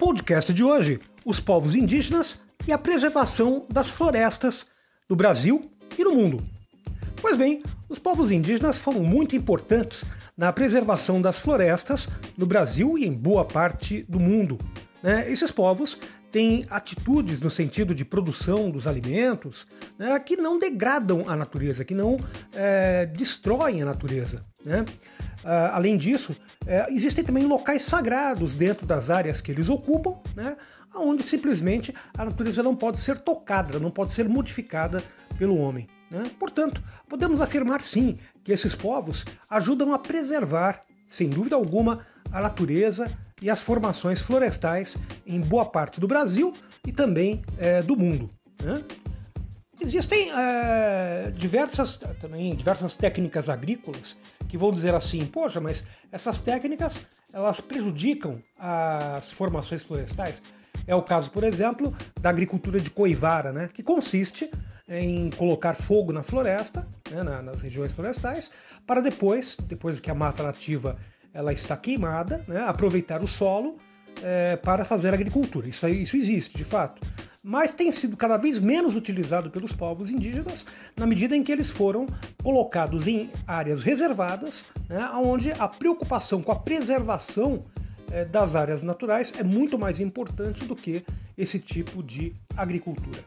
podcast de hoje, os povos indígenas e a preservação das florestas no Brasil e no mundo. Pois bem, os povos indígenas foram muito importantes na preservação das florestas no Brasil e em boa parte do mundo. Né? Esses povos têm atitudes no sentido de produção dos alimentos né, que não degradam a natureza, que não é, destroem a natureza. Né? Uh, além disso, é, existem também locais sagrados dentro das áreas que eles ocupam, né, onde simplesmente a natureza não pode ser tocada, não pode ser modificada pelo homem. Né? Portanto, podemos afirmar sim que esses povos ajudam a preservar, sem dúvida alguma, a natureza e as formações florestais em boa parte do Brasil e também é, do mundo. Né? Existem é, diversas, também, diversas técnicas agrícolas que vão dizer assim, poxa, mas essas técnicas elas prejudicam as formações florestais. É o caso, por exemplo, da agricultura de coivara, né, que consiste em colocar fogo na floresta, né, nas regiões florestais, para depois, depois que a mata nativa ela está queimada, né, aproveitar o solo é, para fazer agricultura. Isso, isso existe, de fato mas tem sido cada vez menos utilizado pelos povos indígenas na medida em que eles foram colocados em áreas reservadas, né, onde a preocupação com a preservação é, das áreas naturais é muito mais importante do que esse tipo de agricultura.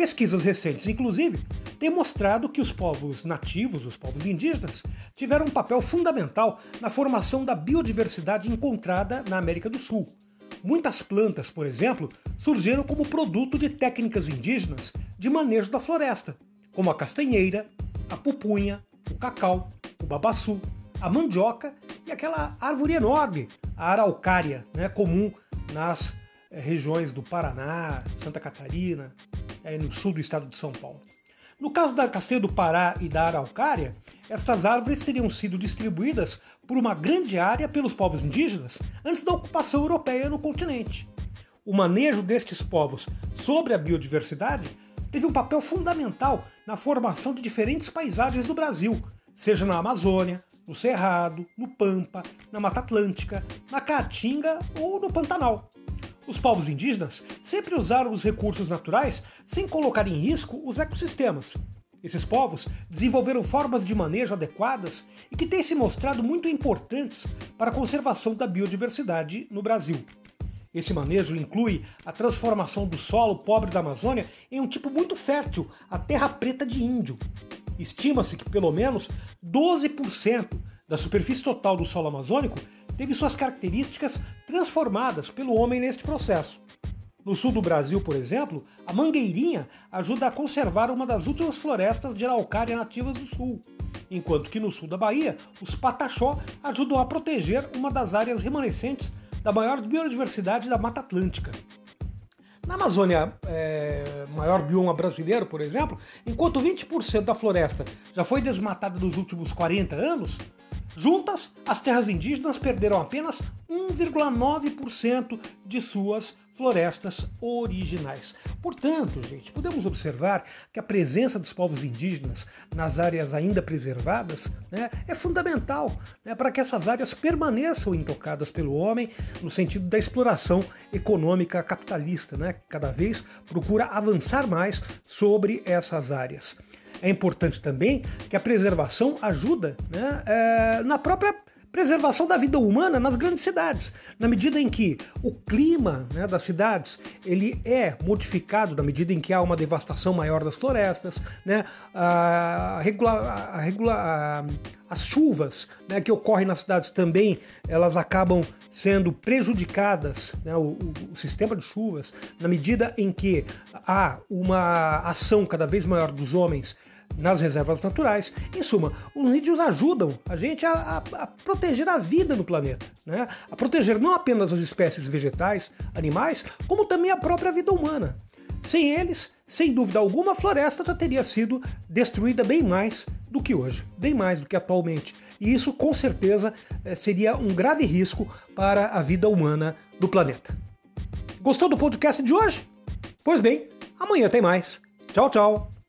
Pesquisas recentes, inclusive, têm mostrado que os povos nativos, os povos indígenas, tiveram um papel fundamental na formação da biodiversidade encontrada na América do Sul. Muitas plantas, por exemplo, surgiram como produto de técnicas indígenas de manejo da floresta, como a castanheira, a pupunha, o cacau, o babaçu, a mandioca e aquela árvore enorme, a araucária, né, comum nas regiões do Paraná, Santa Catarina, é, no sul do estado de São Paulo. No caso da castanha do Pará e da araucária, estas árvores teriam sido distribuídas por uma grande área pelos povos indígenas antes da ocupação europeia no continente. O manejo destes povos sobre a biodiversidade teve um papel fundamental na formação de diferentes paisagens do Brasil, seja na Amazônia, no Cerrado, no Pampa, na Mata Atlântica, na Caatinga ou no Pantanal. Os povos indígenas sempre usaram os recursos naturais sem colocar em risco os ecossistemas. Esses povos desenvolveram formas de manejo adequadas e que têm se mostrado muito importantes para a conservação da biodiversidade no Brasil. Esse manejo inclui a transformação do solo pobre da Amazônia em um tipo muito fértil, a terra preta de índio. Estima-se que pelo menos 12% da superfície total do solo amazônico teve suas características transformadas pelo homem neste processo. No sul do Brasil, por exemplo, a mangueirinha ajuda a conservar uma das últimas florestas de araucária nativas do sul, enquanto que no sul da Bahia, os pataxó ajudam a proteger uma das áreas remanescentes da maior biodiversidade da Mata Atlântica. Na Amazônia, é, maior bioma brasileiro, por exemplo, enquanto 20% da floresta já foi desmatada nos últimos 40 anos, Juntas, as terras indígenas perderam apenas 1,9% de suas florestas originais. Portanto, gente, podemos observar que a presença dos povos indígenas nas áreas ainda preservadas né, é fundamental né, para que essas áreas permaneçam intocadas pelo homem no sentido da exploração econômica capitalista, né, que cada vez procura avançar mais sobre essas áreas. É importante também que a preservação ajuda né, é, na própria preservação da vida humana nas grandes cidades, na medida em que o clima né, das cidades ele é modificado na medida em que há uma devastação maior das florestas, né, a regula, a regula, a, as chuvas né, que ocorrem nas cidades também elas acabam sendo prejudicadas, né, o, o sistema de chuvas, na medida em que há uma ação cada vez maior dos homens nas reservas naturais. Em suma, os índios ajudam a gente a, a, a, proteger a vida no planeta, né? a proteger não apenas as espécies vegetais, animais, como também a própria vida humana. Sem eles, sem dúvida alguma, a floresta já teria sido destruída bem mais do que hoje, bem mais do que atualmente. E isso, com certeza, eh, seria um grave risco para a vida humana do planeta. Gostou do podcast de hoje? Pois bem, amanhã tem mais. Tchau, tchau!